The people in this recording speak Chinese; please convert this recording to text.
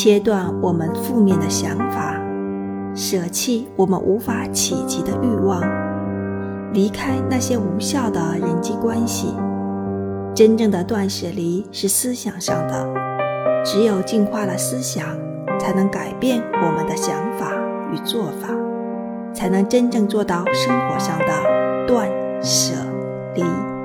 切断我们负面的想法舍弃我们无法企及的欲望离开那些无效的人际关系。真正的断舍离是思想上的只有净化了思想才能改变我们的想法与做法才能真正做到生活上的断舍离。